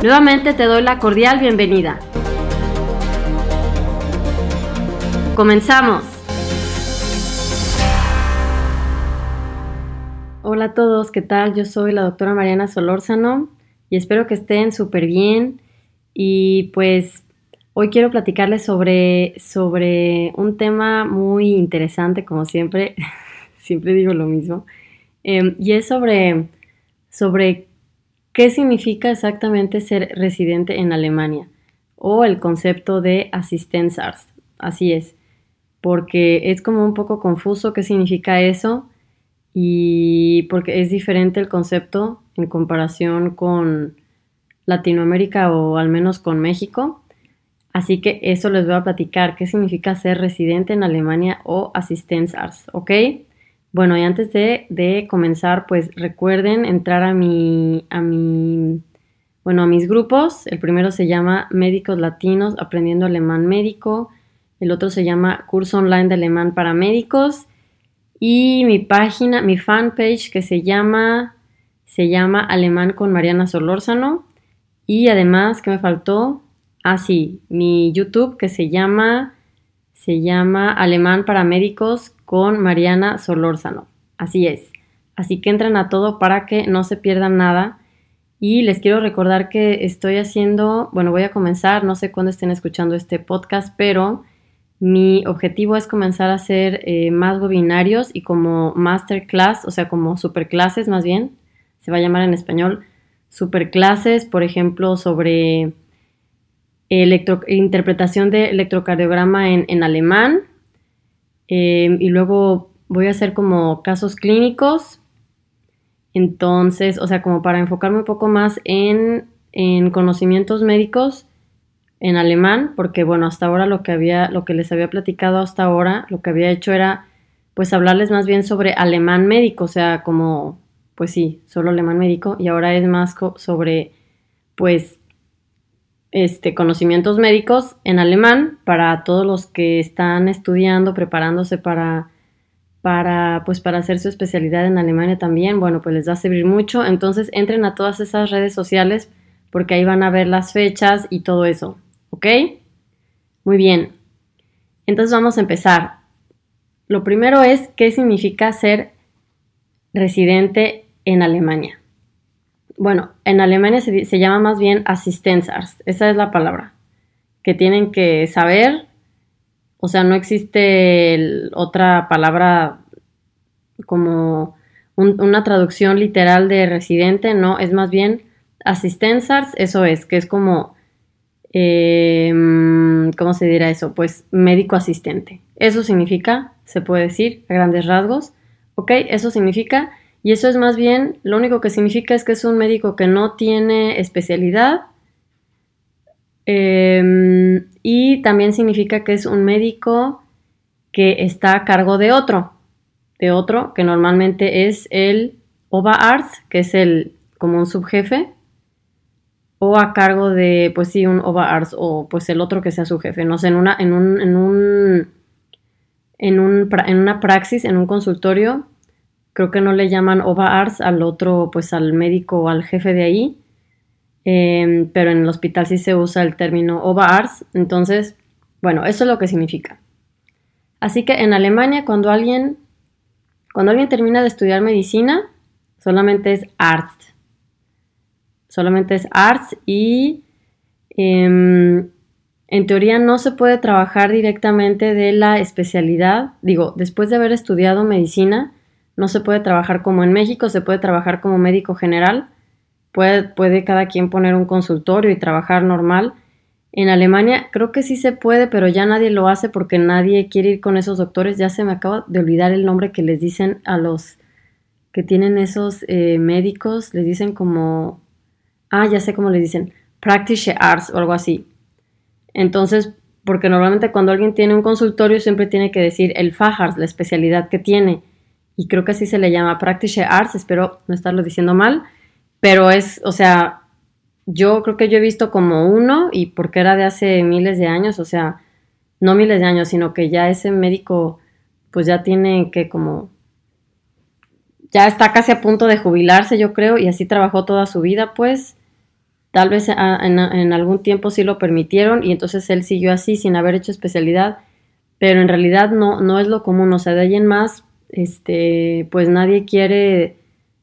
Nuevamente te doy la cordial bienvenida. Comenzamos. Hola a todos, ¿qué tal? Yo soy la doctora Mariana Solórzano y espero que estén súper bien. Y pues hoy quiero platicarles sobre, sobre un tema muy interesante, como siempre, siempre digo lo mismo, em, y es sobre, sobre ¿Qué significa exactamente ser residente en Alemania? O el concepto de Assistenzarzt. Así es, porque es como un poco confuso qué significa eso y porque es diferente el concepto en comparación con Latinoamérica o al menos con México. Así que eso les voy a platicar, qué significa ser residente en Alemania o Assistenzarzt, ¿ok? Bueno, y antes de, comenzar, pues recuerden entrar a mi, a mi, bueno, a mis grupos. El primero se llama Médicos Latinos Aprendiendo Alemán Médico. El otro se llama Curso Online de Alemán para Médicos. Y mi página, mi fanpage que se llama, se llama Alemán con Mariana Solórzano. Y además, ¿qué me faltó? Ah, sí, mi YouTube que se llama, se llama Alemán para Médicos con Mariana Solórzano. Así es. Así que entren a todo para que no se pierdan nada. Y les quiero recordar que estoy haciendo, bueno, voy a comenzar, no sé cuándo estén escuchando este podcast, pero mi objetivo es comenzar a hacer eh, más webinarios y como masterclass, o sea, como superclases más bien, se va a llamar en español, superclases, por ejemplo, sobre interpretación de electrocardiograma en, en alemán, Em, y luego voy a hacer como casos clínicos. Entonces, o sea, como para enfocarme un poco más en, en conocimientos médicos en alemán, porque bueno, hasta ahora lo que había, lo que les había platicado hasta ahora, lo que había hecho era pues hablarles más bien sobre alemán médico, o sea, como, pues sí, solo alemán médico, y ahora es más sobre, pues, este, conocimientos médicos en alemán para todos los que están estudiando, preparándose para, para, pues, para hacer su especialidad en Alemania también. Bueno, pues les va a servir mucho. Entonces entren a todas esas redes sociales porque ahí van a ver las fechas y todo eso. ¿Ok? Muy bien. Entonces vamos a empezar. Lo primero es qué significa ser residente en Alemania. Bueno, en Alemania se, llama más bien Assistenzarzt, esa es la palabra, que tienen que saber, o sea, no existe otra palabra como una traducción literal de residente, no, es más bien Assistenzarzt, eso es, que es como, em, ¿cómo se dirá eso? Pues médico asistente. Eso significa, se puede decir, a grandes rasgos, ¿ok? Eso significa y eso es más bien, lo único que significa es que es un médico que no tiene especialidad. Em, y también significa que es un médico que está a cargo de otro, de otro que normalmente es el Oberarzt, que es el como un subjefe, o a cargo de, pues sí, un Oberarzt, o pues el otro que sea su jefe, no sé, en una, en un, en un, en, un, en una praxis, en un consultorio, creo que no le llaman OVA-ARS al otro, pues al médico o al jefe de ahí, em, pero en el hospital sí se usa el término OVA-ARS, entonces, bueno, eso es lo que significa. Así que en Alemania cuando alguien, cuando alguien termina de estudiar medicina, solamente es Arzt, solamente es Arzt y em, en teoría no se puede trabajar directamente de la especialidad. Digo, después de haber estudiado medicina, no se puede trabajar como en México, se puede trabajar como médico general. Puede, cada quien poner un consultorio y trabajar normal. En Alemania creo que sí se puede, pero ya nadie lo hace porque nadie quiere ir con esos doctores. Ya se me acaba de olvidar el nombre que les dicen a los que tienen esos eh, médicos. Les dicen como... Ah, ya sé cómo les dicen. Practice Arts o algo así. Entonces, porque normalmente cuando alguien tiene un consultorio siempre tiene que decir el Fajars, la especialidad que tiene. Y creo que así se le llama Practice Arts, espero no estarlo diciendo mal. Pero es, o sea, yo creo que yo he visto como uno y porque era de hace miles de años, o sea, no miles de años, sino que ya ese médico pues ya tiene que como ya está casi a punto de jubilarse, yo creo, y así trabajó toda su vida, pues Tal vez en, algún tiempo sí lo permitieron y entonces él siguió así sin haber hecho especialidad, pero en realidad no, no es lo común, o sea, de ahí en más, este, pues nadie quiere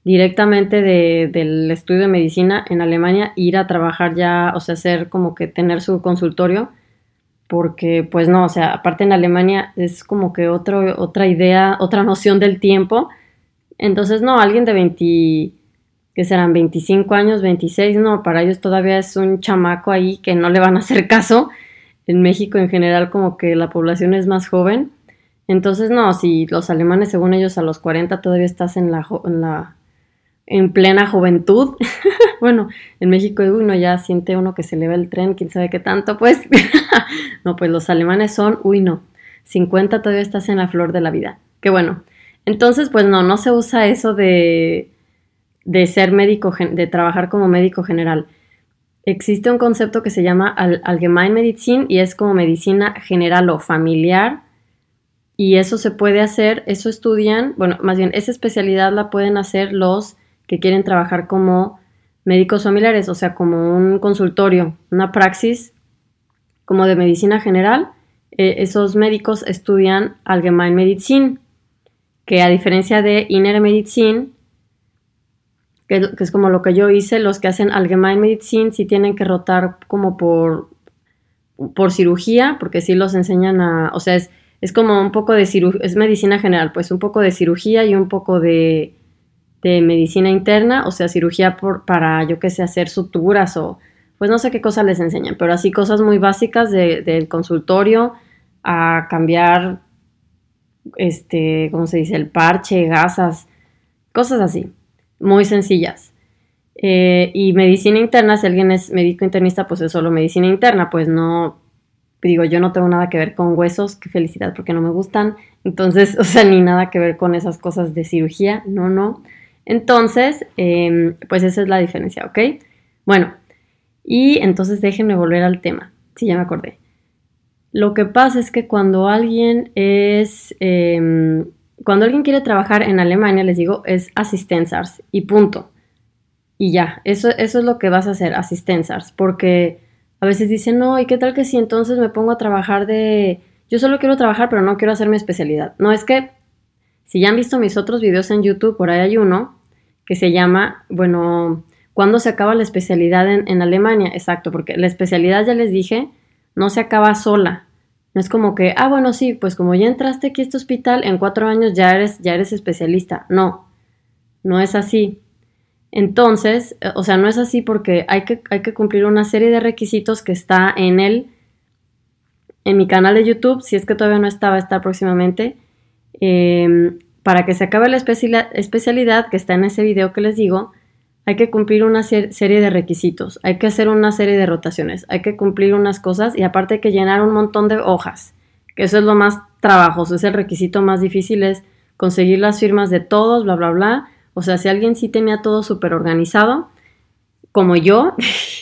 directamente del estudio de medicina en Alemania ir a trabajar ya, o sea, hacer como que tener su consultorio, porque pues no, o sea, aparte en Alemania es como que otro, otra idea, otra noción del tiempo, entonces no, alguien de 20 que serán 25 años, 26, no, para ellos todavía es un chamaco ahí que no le van a hacer caso. En México en general como que la población es más joven. Entonces, no, si los alemanes según ellos a los 40 todavía estás en la, en, plena juventud. bueno, en México uno ya siente uno que se le va el tren, quién sabe qué tanto, pues. no, pues los alemanes son, uy, no, 50 todavía estás en la flor de la vida. Qué bueno. Entonces, pues no, no se usa eso de de ser médico, de trabajar como médico general. Existe un concepto que se llama Allgemeinmedizin y es como medicina general o familiar. Y eso se puede hacer, eso estudian, bueno, más bien, esa especialidad la pueden hacer los que quieren trabajar como médicos familiares, o sea, como un consultorio, una praxis como de medicina general. Eh, esos médicos estudian Allgemeinmedizin, que a diferencia de Inner Medicine, que, es como lo que yo hice, los que hacen Allgemein Medicine sí tienen que rotar como por, por cirugía, porque sí los enseñan a, o sea, es, es como un poco de cirugía, es medicina general, pues un poco de cirugía y un poco de, de medicina interna, o sea, cirugía por, para, yo qué sé, hacer suturas o, pues no sé qué cosas les enseñan, pero así cosas muy básicas del consultorio a cambiar, este, ¿cómo se dice? El parche, gasas, cosas así muy sencillas. Eh, y medicina interna, si alguien es médico internista, pues es solo medicina interna, pues no, digo, yo no tengo nada que ver con huesos, qué felicidad, porque no me gustan. Entonces, o sea, ni nada que ver con esas cosas de cirugía, no, no. Entonces, em, pues esa es la diferencia, ¿ok? Bueno, y entonces déjenme volver al tema, si ya me acordé. Lo que pasa es que cuando alguien es em, cuando alguien quiere trabajar en Alemania, les digo, es Assistenzars y punto. Y ya, eso, eso es lo que vas a hacer, Assistenzars, porque a veces dicen, no, ¿y qué tal que si entonces me pongo a trabajar de... Yo solo quiero trabajar, pero no quiero hacer mi especialidad. No, es que si ya han visto mis otros videos en YouTube, por ahí hay uno que se llama, bueno, ¿cuándo se acaba la especialidad en, Alemania? Exacto, porque la especialidad, ya les dije, no se acaba sola. No es como que, ah, bueno, sí, pues como ya entraste aquí a este hospital, en cuatro años ya eres, ya eres especialista. No, no es así. Entonces, eh, o sea, no es así porque hay que, cumplir una serie de requisitos que está en el, en mi canal de YouTube, si es que todavía no estaba, está próximamente, em, para que se acabe la especialidad que está en ese video que les digo, hay que cumplir una serie de requisitos, hay que hacer una serie de rotaciones, hay que cumplir unas cosas y aparte hay que llenar un montón de hojas, que eso es lo más trabajoso, es el requisito más difícil, es conseguir las firmas de todos, bla, bla, bla. O sea, si alguien sí tenía todo súper organizado, como yo,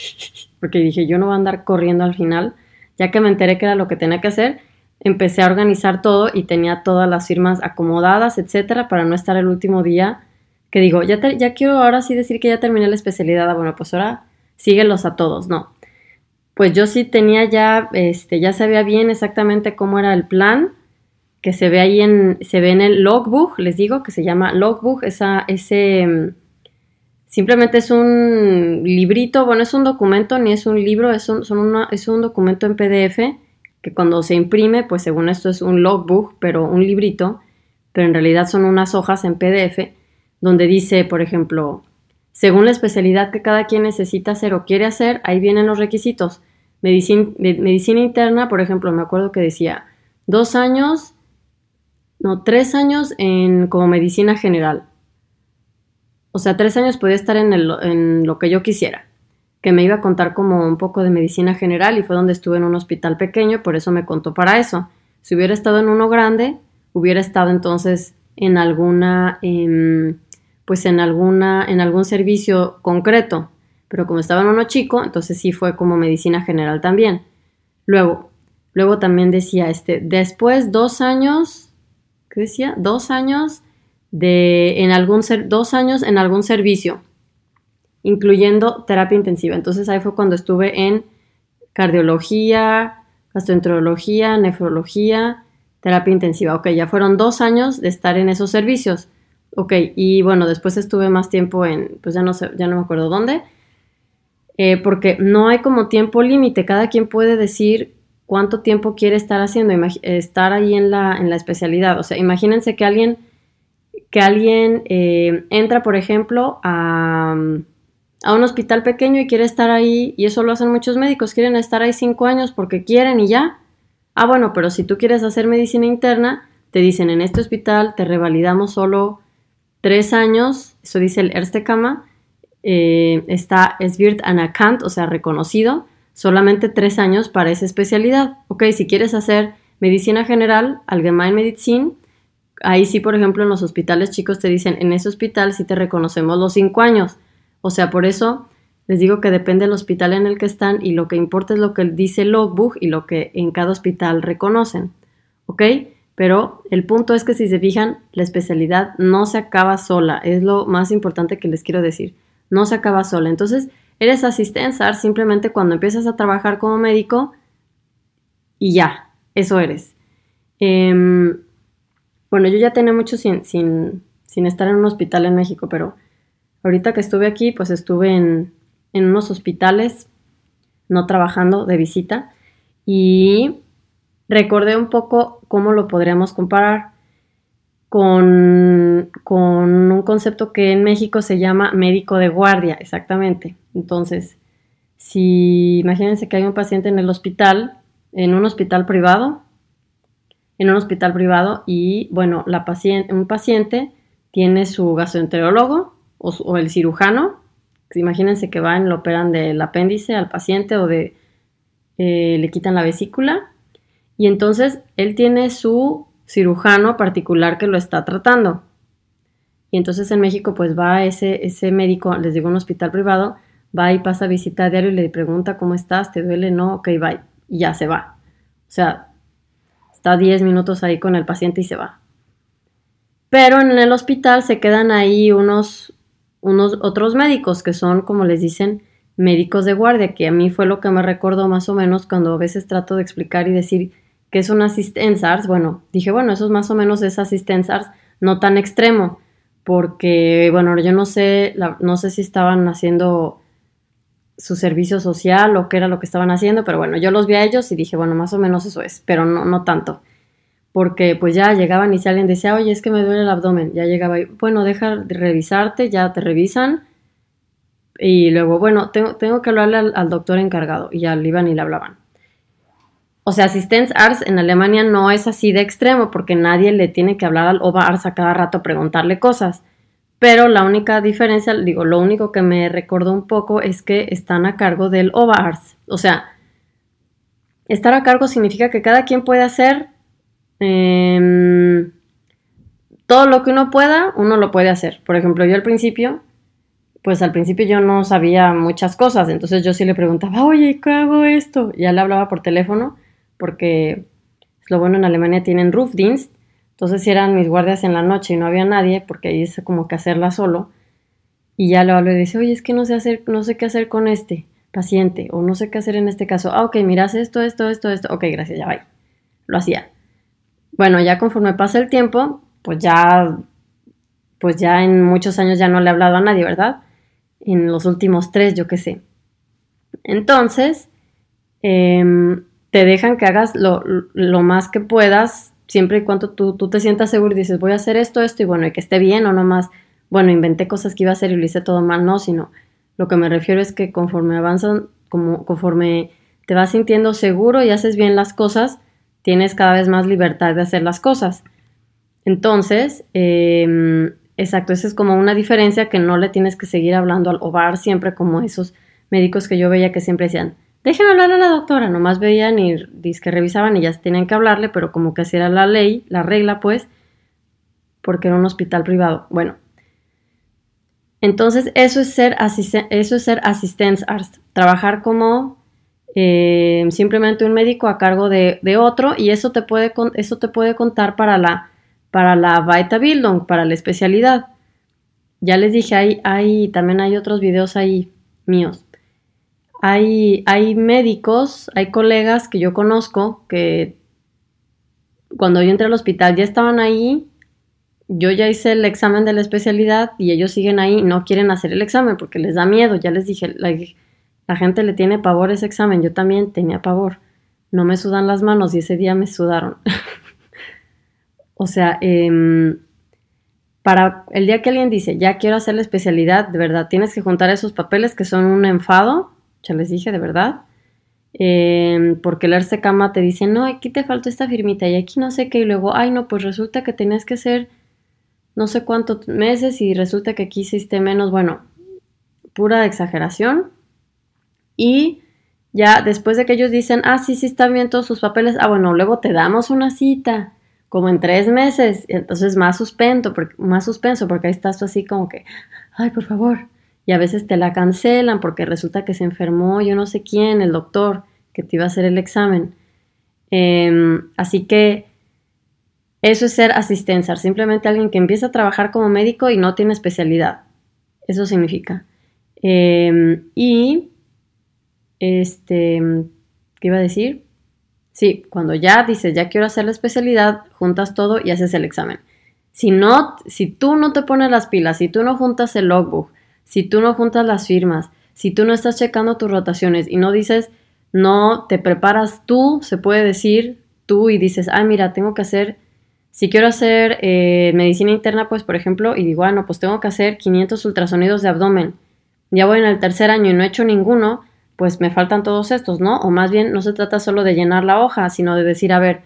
porque dije, yo no voy a andar corriendo al final, ya que me enteré que era lo que tenía que hacer, empecé a organizar todo y tenía todas las firmas acomodadas, etcétera, para no estar el último día que digo, ya, ya quiero ahora sí decir que ya terminé la especialidad, ah, bueno, pues ahora síguelos a todos, no. Pues yo sí tenía ya, este, ya sabía bien exactamente cómo era el plan, que se ve ahí en, se ve en el logbook, les digo, que se llama logbook, esa, ese, simplemente es un librito, bueno, es un documento, ni es un libro, es un, son es un documento en PDF que cuando se imprime, pues según esto es un logbook, pero un librito, pero en realidad son unas hojas en PDF donde dice, por ejemplo, según la especialidad que cada quien necesita hacer o quiere hacer, ahí vienen los requisitos. Medicina interna, por ejemplo, me acuerdo que decía dos años, no, tres años en como medicina general. O sea, tres años podía estar en, en lo que yo quisiera, que me iba a contar como un poco de medicina general y fue donde estuve en un hospital pequeño, por eso me contó para eso. Si hubiera estado en uno grande, hubiera estado entonces en alguna, em, pues en alguna, en algún servicio concreto. Pero como estaba en uno chico, entonces sí fue como medicina general también. Luego, luego también decía, este, después dos años, ¿qué decía? Dos años de, en algún, dos años en algún servicio, incluyendo terapia intensiva. Entonces ahí fue cuando estuve en cardiología, gastroenterología, nefrología, terapia intensiva. Ok, ya fueron dos años de estar en esos servicios. Ok, y bueno, después estuve más tiempo en, pues ya no sé, ya no me acuerdo dónde, eh, porque no hay como tiempo límite, cada quien puede decir cuánto tiempo quiere estar haciendo, estar ahí en la, en la especialidad. O sea, imagínense que alguien, que alguien eh, entra, por ejemplo, a, a un hospital pequeño y quiere estar ahí, y eso lo hacen muchos médicos, quieren estar ahí cinco años porque quieren y ya. Ah, bueno, pero si tú quieres hacer medicina interna, te dicen en este hospital te revalidamos solo tres años, eso dice el Erste eh, está Svirt Anakant, o sea, reconocido, solamente tres años para esa especialidad. Ok, si quieres hacer medicina general, Allgemein Medicine, ahí sí, por ejemplo, en los hospitales chicos te dicen, en ese hospital sí te reconocemos los cinco años. O sea, por eso les digo que depende del hospital en el que están y lo que importa es lo que dice el logbook y lo que en cada hospital reconocen. ¿Ok? Pero el punto es que si se fijan, la especialidad no se acaba sola. Es lo más importante que les quiero decir. No se acaba sola. Entonces, eres asistente simplemente cuando empiezas a trabajar como médico y ya, eso eres. Em, bueno, yo ya tenía mucho sin, sin, sin estar en un hospital en México, pero ahorita que estuve aquí, pues estuve en, en unos hospitales, no trabajando de visita, y recordé un poco cómo lo podríamos comparar con, con, un concepto que en México se llama médico de guardia, exactamente. Entonces, si imagínense que hay un paciente en el hospital, en un hospital privado, en un hospital privado, y bueno, la paciente, un paciente tiene su gastroenterólogo o, el cirujano, imagínense que van, lo operan del apéndice al paciente o de eh, le quitan la vesícula y entonces él tiene su cirujano particular que lo está tratando. Y entonces en México pues va ese, ese médico, les digo un hospital privado, va y pasa visita a diario y le pregunta cómo estás, te duele, no, ok, bye, y ya se va. O sea, está 10 minutos ahí con el paciente y se va. Pero en el hospital se quedan ahí unos, unos otros médicos que son, como les dicen, médicos de guardia, que a mí fue lo que me recordó más o menos cuando a veces trato de explicar y decir que es un assistenzars. Bueno, dije, bueno, eso es más o menos es assistenzars, no tan extremo, porque, bueno, yo no sé, no sé si estaban haciendo su servicio social o qué era lo que estaban haciendo, pero bueno, yo los vi a ellos y dije, bueno, más o menos eso es, pero no, no tanto porque pues ya llegaban y si alguien decía, oye, es que me duele el abdomen, ya llegaba y, bueno, deja de revisarte, ya te revisan. Y luego, bueno, tengo, tengo que hablarle al, doctor encargado. Y ya le iban y le hablaban. O sea, Arts en Alemania no es así de extremo porque nadie le tiene que hablar al Arts a cada rato preguntarle cosas. Pero la única diferencia, digo, lo único que me recordó un poco es que están a cargo del Arts. O sea, estar a cargo significa que cada quien puede hacer Em, todo lo que uno pueda, uno lo puede hacer. Por ejemplo, yo al principio, pues al principio yo no sabía muchas cosas, entonces yo sí le preguntaba, oye, ¿qué hago esto? Ya le hablaba por teléfono, porque lo bueno en Alemania tienen Rufdienst, entonces eran mis guardias en la noche y no había nadie, porque ahí es como que hacerla solo, y ya le hablo y dice, oye, es que no sé hacer, no sé qué hacer con este paciente, o no sé qué hacer en este caso. Ah, ok, miras esto, esto, esto, esto. Ok, gracias, ya va. Lo hacía. Bueno, ya conforme pasa el tiempo, pues ya, pues ya en muchos años ya no le he hablado a nadie, ¿verdad? en los últimos tres, yo qué sé. Entonces, em, te dejan que hagas lo, más que puedas, siempre y cuando tú, tú, te sientas seguro y dices, voy a hacer esto, esto, y bueno, y que esté bien o no más, bueno, inventé cosas que iba a hacer y lo hice todo mal, no, sino lo que me refiero es que conforme avanzan, como, conforme te vas sintiendo seguro y haces bien las cosas, tienes cada vez más libertad de hacer las cosas. Entonces, em, exacto, esa es como una diferencia que no le tienes que seguir hablando al OVAR siempre como esos médicos que yo veía que siempre decían, déjenme hablar a la doctora, nomás veían y que revisaban y ya tenían que hablarle, pero como que así era la ley, la regla pues, porque era un hospital privado. Bueno, entonces eso es ser, eso es ser trabajar como eh, simplemente un médico a cargo de, otro y eso te puede, eso te puede contar para la, para la Bildung, para la especialidad. Ya les dije, hay, hay, también hay otros videos ahí míos. Hay, hay médicos, hay colegas que yo conozco que cuando yo entré al hospital ya estaban ahí, yo ya hice el examen de la especialidad y ellos siguen ahí, no quieren hacer el examen porque les da miedo, ya les dije, la, gente le tiene pavor ese examen, yo también tenía pavor, no me sudan las manos y ese día me sudaron. o sea, eh, para el día que alguien dice, ya quiero hacer la especialidad, de verdad, tienes que juntar esos papeles que son un enfado, ya les dije, de verdad. Eh, porque el cama te dice, no, aquí te falta esta firmita y aquí no sé qué, y luego, ay, no, pues resulta que tenías que hacer no sé cuántos meses y resulta que aquí hiciste menos, bueno, pura exageración. Y ya después de que ellos dicen, ah, sí, sí, están bien todos sus papeles, ah, bueno, luego te damos una cita como en tres meses, entonces más suspenso, más suspenso, porque ahí estás tú así como que, ay, por favor. Y a veces te la cancelan porque resulta que se enfermó yo no sé quién, el doctor, que te iba a hacer el examen. Em, así que eso es ser asistencia, simplemente alguien que empieza a trabajar como médico y no tiene especialidad. Eso significa. Em, y, este, ¿qué iba a decir? Sí, cuando ya dices, ya quiero hacer la especialidad, juntas todo y haces el examen. Si no, si tú no te pones las pilas, si tú no juntas el logbook, si tú no juntas las firmas, si tú no estás checando tus rotaciones y no dices, no te preparas tú, se puede decir tú y dices, ay, mira, tengo que hacer, si quiero hacer eh, medicina interna, pues por ejemplo, y digo, bueno, pues tengo que hacer 500 ultrasonidos de abdomen. Ya voy en el tercer año y no he hecho ninguno, pues me faltan todos estos, ¿no? O más bien no se trata solo de llenar la hoja, sino de decir, a ver,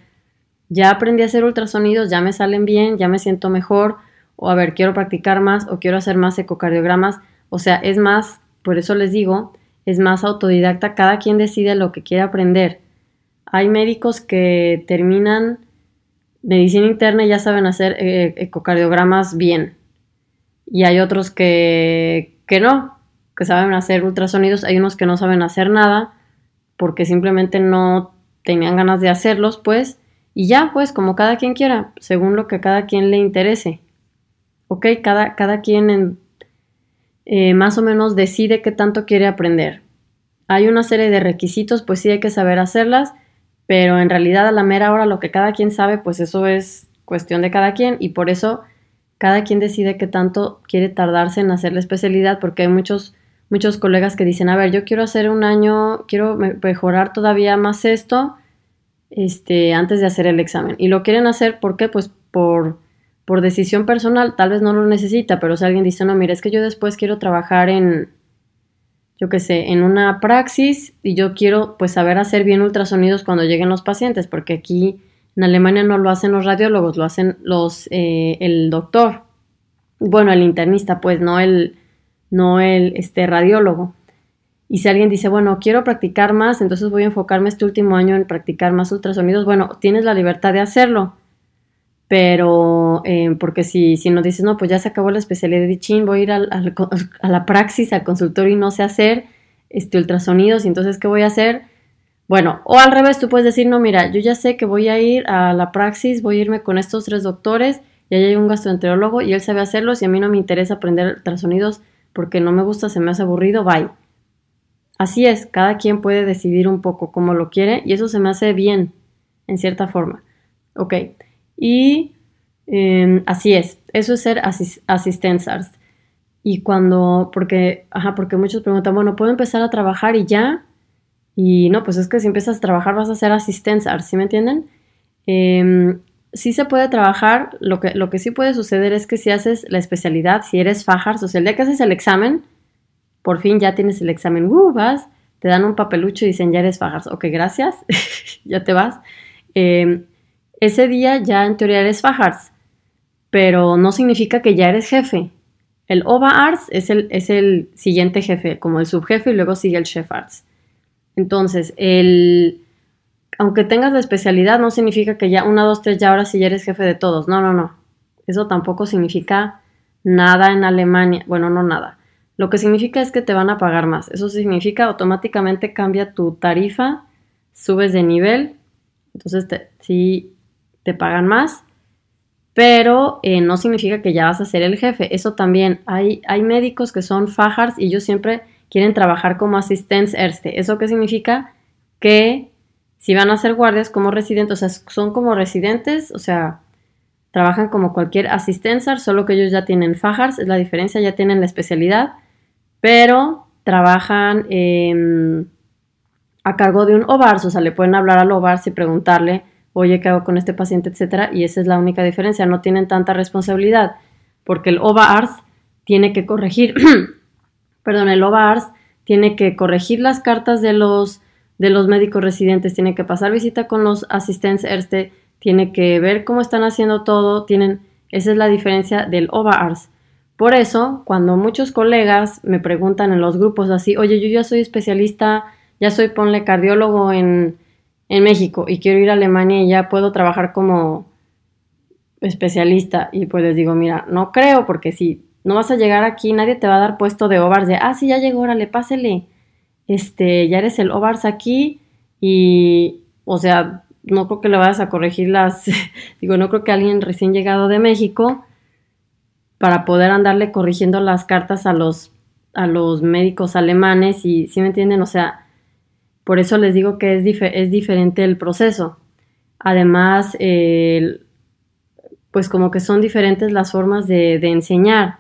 ya aprendí a hacer ultrasonidos, ya me salen bien, ya me siento mejor, o a ver, quiero practicar más o quiero hacer más ecocardiogramas. O sea, es más, por eso les digo, es más autodidacta, cada quien decide lo que quiere aprender. Hay médicos que terminan medicina interna y ya saben hacer eh, ecocardiogramas bien. Y hay otros que, que no, que saben hacer ultrasonidos, hay unos que no saben hacer nada porque simplemente no tenían ganas de hacerlos, pues, y ya, pues, como cada quien quiera, según lo que cada quien le interese. ¿Ok? Cada, cada quien eh, más o menos decide qué tanto quiere aprender. Hay una serie de requisitos, pues sí hay que saber hacerlas, pero en realidad a la mera hora lo que cada quien sabe, pues eso es cuestión de cada quien y por eso cada quien decide qué tanto quiere tardarse en hacer la especialidad, porque hay muchos muchos colegas que dicen, a ver, yo quiero hacer un año, quiero mejorar todavía más esto este, antes de hacer el examen. Y lo quieren hacer, ¿por qué? Pues por, por decisión personal, tal vez no lo necesita, pero si alguien dice, no, mira, es que yo después quiero trabajar en, yo qué sé, en una praxis y yo quiero pues saber hacer bien ultrasonidos cuando lleguen los pacientes, porque aquí en Alemania no lo hacen los radiólogos, lo hacen los, eh, el doctor, bueno, el internista, pues no el no el este, radiólogo. Y si alguien dice, bueno, quiero practicar más, entonces voy a enfocarme este último año en practicar más ultrasonidos, bueno, tienes la libertad de hacerlo. Pero, eh, porque si, si no dices, no, pues ya se acabó la especialidad de chin, voy a ir a la praxis, al consultorio y no sé hacer este, ultrasonidos, y entonces, ¿qué voy a hacer? Bueno, o al revés, tú puedes decir, no, mira, yo ya sé que voy a ir a la praxis, voy a irme con estos tres doctores, y ahí hay un gastroenterólogo y él sabe hacerlos y a mí no me interesa aprender ultrasonidos porque no me gusta, se me hace aburrido, bye. Así es, cada quien puede decidir un poco cómo lo quiere y eso se me hace bien, en cierta forma. Ok, y em, así es, eso es ser asist Y cuando, porque, ajá, porque muchos preguntan, bueno, ¿puedo empezar a trabajar y ya? Y no, pues es que si empiezas a trabajar vas a hacer asistencia, ¿sí me entienden? Eh, sí se puede trabajar, lo que, lo que sí puede suceder es que si haces la especialidad, si eres Fajars, o sea, el día que haces el examen, por fin ya tienes el examen, uh, vas, te dan un papelucho y dicen, ya eres Fajars, ok, gracias, ya te vas. Eh, ese día ya en teoría eres Fajars, pero no significa que ya eres jefe. El OVA Arts es el, es el siguiente jefe, como el subjefe, y luego sigue el Chef Arts. Entonces, el, aunque tengas la especialidad, no significa que ya una, dos, tres, ya ahora sí ya eres jefe de todos. No, no, no. Eso tampoco significa nada en Alemania. Bueno, no nada. Lo que significa es que te van a pagar más. Eso significa automáticamente cambia tu tarifa, subes de nivel. Entonces, te, te pagan más. Pero eh, no significa que ya vas a ser el jefe. Eso también. Hay, hay médicos que son fajars y ellos siempre quieren trabajar como asistentes erste. ¿Eso qué significa? Que si van a ser guardias como residentes, o sea, son como residentes, o sea, trabajan como cualquier asistencia, solo que ellos ya tienen fajars, es la diferencia, ya tienen la especialidad, pero trabajan a cargo de un OVARS, o sea, le pueden hablar al OVARS y preguntarle, oye, ¿qué hago con este paciente, etcétera? Y esa es la única diferencia, no tienen tanta responsabilidad, porque el OVARS tiene que corregir, perdón, el OVARS tiene que corregir las cartas de los de los médicos residentes, tiene que pasar visita con los asistentes ERSTE, tiene que ver cómo están haciendo todo, tienen, esa es la diferencia del OVARS. Por eso, cuando muchos colegas me preguntan en los grupos así, oye, yo ya soy especialista, ya soy, ponle, cardiólogo en, en México y quiero ir a Alemania y ya puedo trabajar como especialista. Y pues les digo, mira, no creo, porque si no vas a llegar aquí, nadie te va a dar puesto de OVARS de, ah, sí, ya llegó, órale, pásele este, ya eres el OVARS aquí y, o sea, no creo que le vayas a corregir las, digo, no creo que alguien recién llegado de México para poder andarle corrigiendo las cartas a los, a los médicos alemanes y, ¿sí me entienden? O sea, por eso les digo que es, es diferente el proceso. Además, pues como que son diferentes las formas de, enseñar.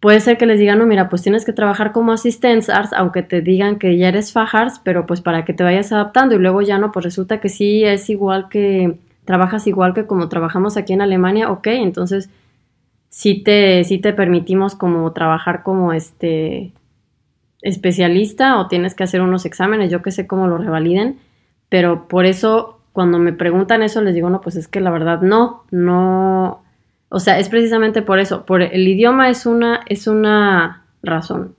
Puede ser que les digan, no, mira, pues tienes que trabajar como asistenzars, aunque te digan que ya eres fajars, pero pues para que te vayas adaptando y luego ya no, pues resulta que sí es igual que, trabajas igual que como trabajamos aquí en Alemania, ok, entonces sí te, sí te permitimos como trabajar como este especialista o tienes que hacer unos exámenes, yo que sé cómo lo revaliden, pero por eso cuando me preguntan eso les digo, no, pues es que la verdad no, no, o sea, es precisamente por eso, por el idioma es una, es una razón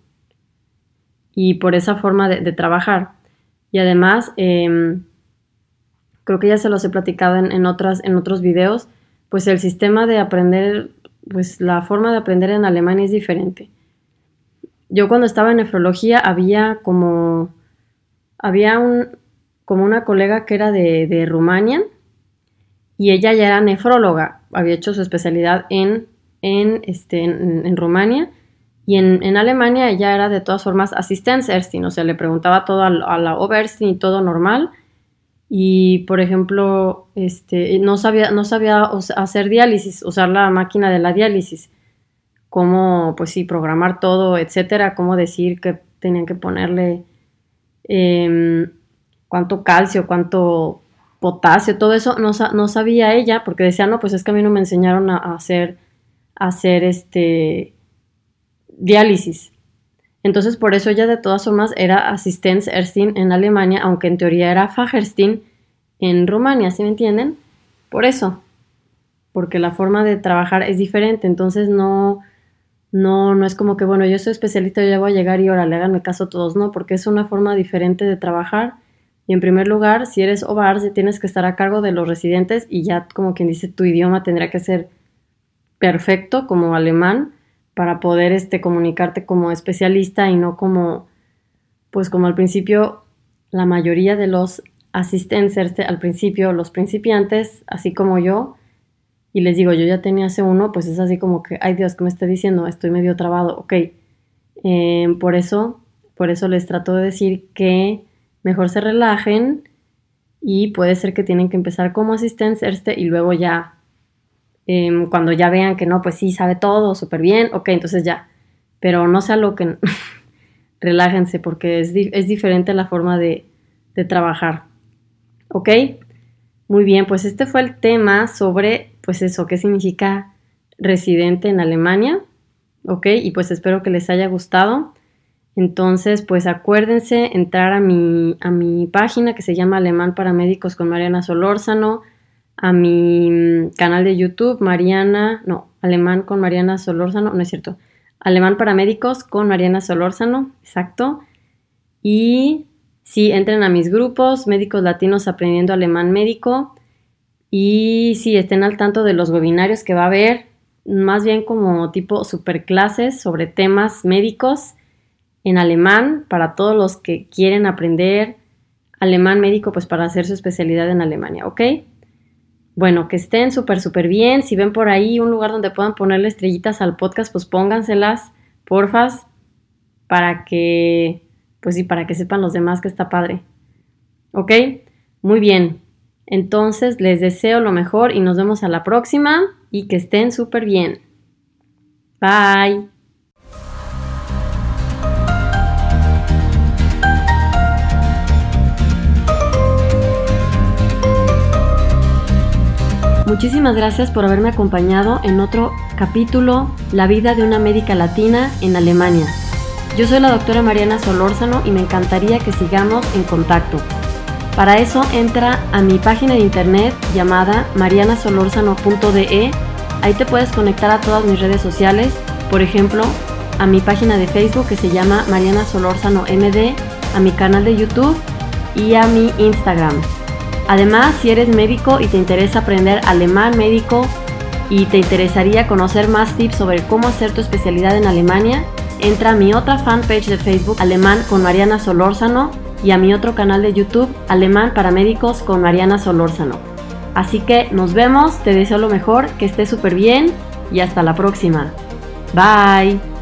y por esa forma de, trabajar. Y además, em, creo que ya se los he platicado en, otras, en otros videos, pues el sistema de aprender, pues la forma de aprender en Alemania es diferente. Yo cuando estaba en nefrología había como, había un, como una colega que era de, Rumania y ella ya era nefróloga, había hecho su especialidad en, en, este, en, Rumania y en, Alemania ella era de todas formas Assistenzärztin, o sea, le preguntaba todo a, la Oberstin y todo normal. Y, por ejemplo, este, no sabía, no sabía hacer diálisis, usar la máquina de la diálisis, cómo, pues sí, programar todo, etcétera, cómo decir que tenían que ponerle em, cuánto calcio, cuánto potasio, todo eso no, sabía ella porque decía, no, pues es que a mí no me enseñaron a, hacer, hacer este diálisis. Entonces, por eso ella de todas formas era Erstin en Alemania, aunque en teoría era Fajerstin en Rumania, ¿sí me entienden? Por eso, porque la forma de trabajar es diferente, entonces no, no, no es como que, bueno, yo soy especialista, yo ya voy a llegar y ahora le háganme caso todos, no, porque es una forma diferente de trabajar. Y en primer lugar, si eres OVAR, tienes que estar a cargo de los residentes y ya como quien dice, tu idioma tendría que ser perfecto como alemán para poder este, comunicarte como especialista y no como, pues como al principio la mayoría de los asistentes, al principio los principiantes, así como yo, y les digo, yo ya tenía C1, pues es así como que, ay Dios, ¿qué me está diciendo? Estoy medio trabado, ok. Eh, por eso, por eso les trato de decir que mejor se relajen y puede ser que tienen que empezar como asistentes este y luego ya, em, cuando ya vean que no, pues sí, sabe todo súper bien, ok, entonces ya, pero no sea lo que... relájense porque es, es diferente la forma de, de trabajar. ¿Ok? Muy bien, pues este fue el tema sobre, pues eso, qué significa residente en Alemania. ¿Ok? Y pues espero que les haya gustado. Entonces, pues acuérdense entrar a mi, a mi página que se llama Alemán para Médicos con Mariana Solórzano, a mi mm, canal de YouTube, Mariana, no, Alemán con Mariana Solórzano, no es cierto, Alemán para Médicos con Mariana Solórzano, exacto. Y sí, entren a mis grupos, Médicos Latinos Aprendiendo Alemán Médico. Y sí, estén al tanto de los webinarios que va a haber, más bien como tipo superclases sobre temas médicos en alemán para todos los que quieren aprender alemán médico, pues para hacer su especialidad en Alemania, ¿ok? Bueno, que estén súper, súper bien. Si ven por ahí un lugar donde puedan ponerle estrellitas al podcast, pues pónganselas, porfas, para que, pues sí, para que sepan los demás que está padre. ¿Ok? Muy bien. Entonces les deseo lo mejor y nos vemos a la próxima y que estén súper bien. Bye. Muchísimas gracias por haberme acompañado en otro capítulo La vida de una médica latina en Alemania. Yo soy la doctora Mariana Solórzano y me encantaría que sigamos en contacto. Para eso entra a mi página de internet llamada marianasolorzano.de. Ahí te puedes conectar a todas mis redes sociales, por ejemplo, a mi página de Facebook que se llama Mariana Solórzano MD, a mi canal de YouTube y a mi Instagram. Además, si eres médico y te interesa aprender alemán médico y te interesaría conocer más tips sobre cómo hacer tu especialidad en Alemania, entra a mi otra fanpage de Facebook Alemán con Mariana Solórzano y a mi otro canal de YouTube Alemán para Médicos con Mariana Solórzano. Así que nos vemos, te deseo lo mejor, que estés súper bien y hasta la próxima. Bye.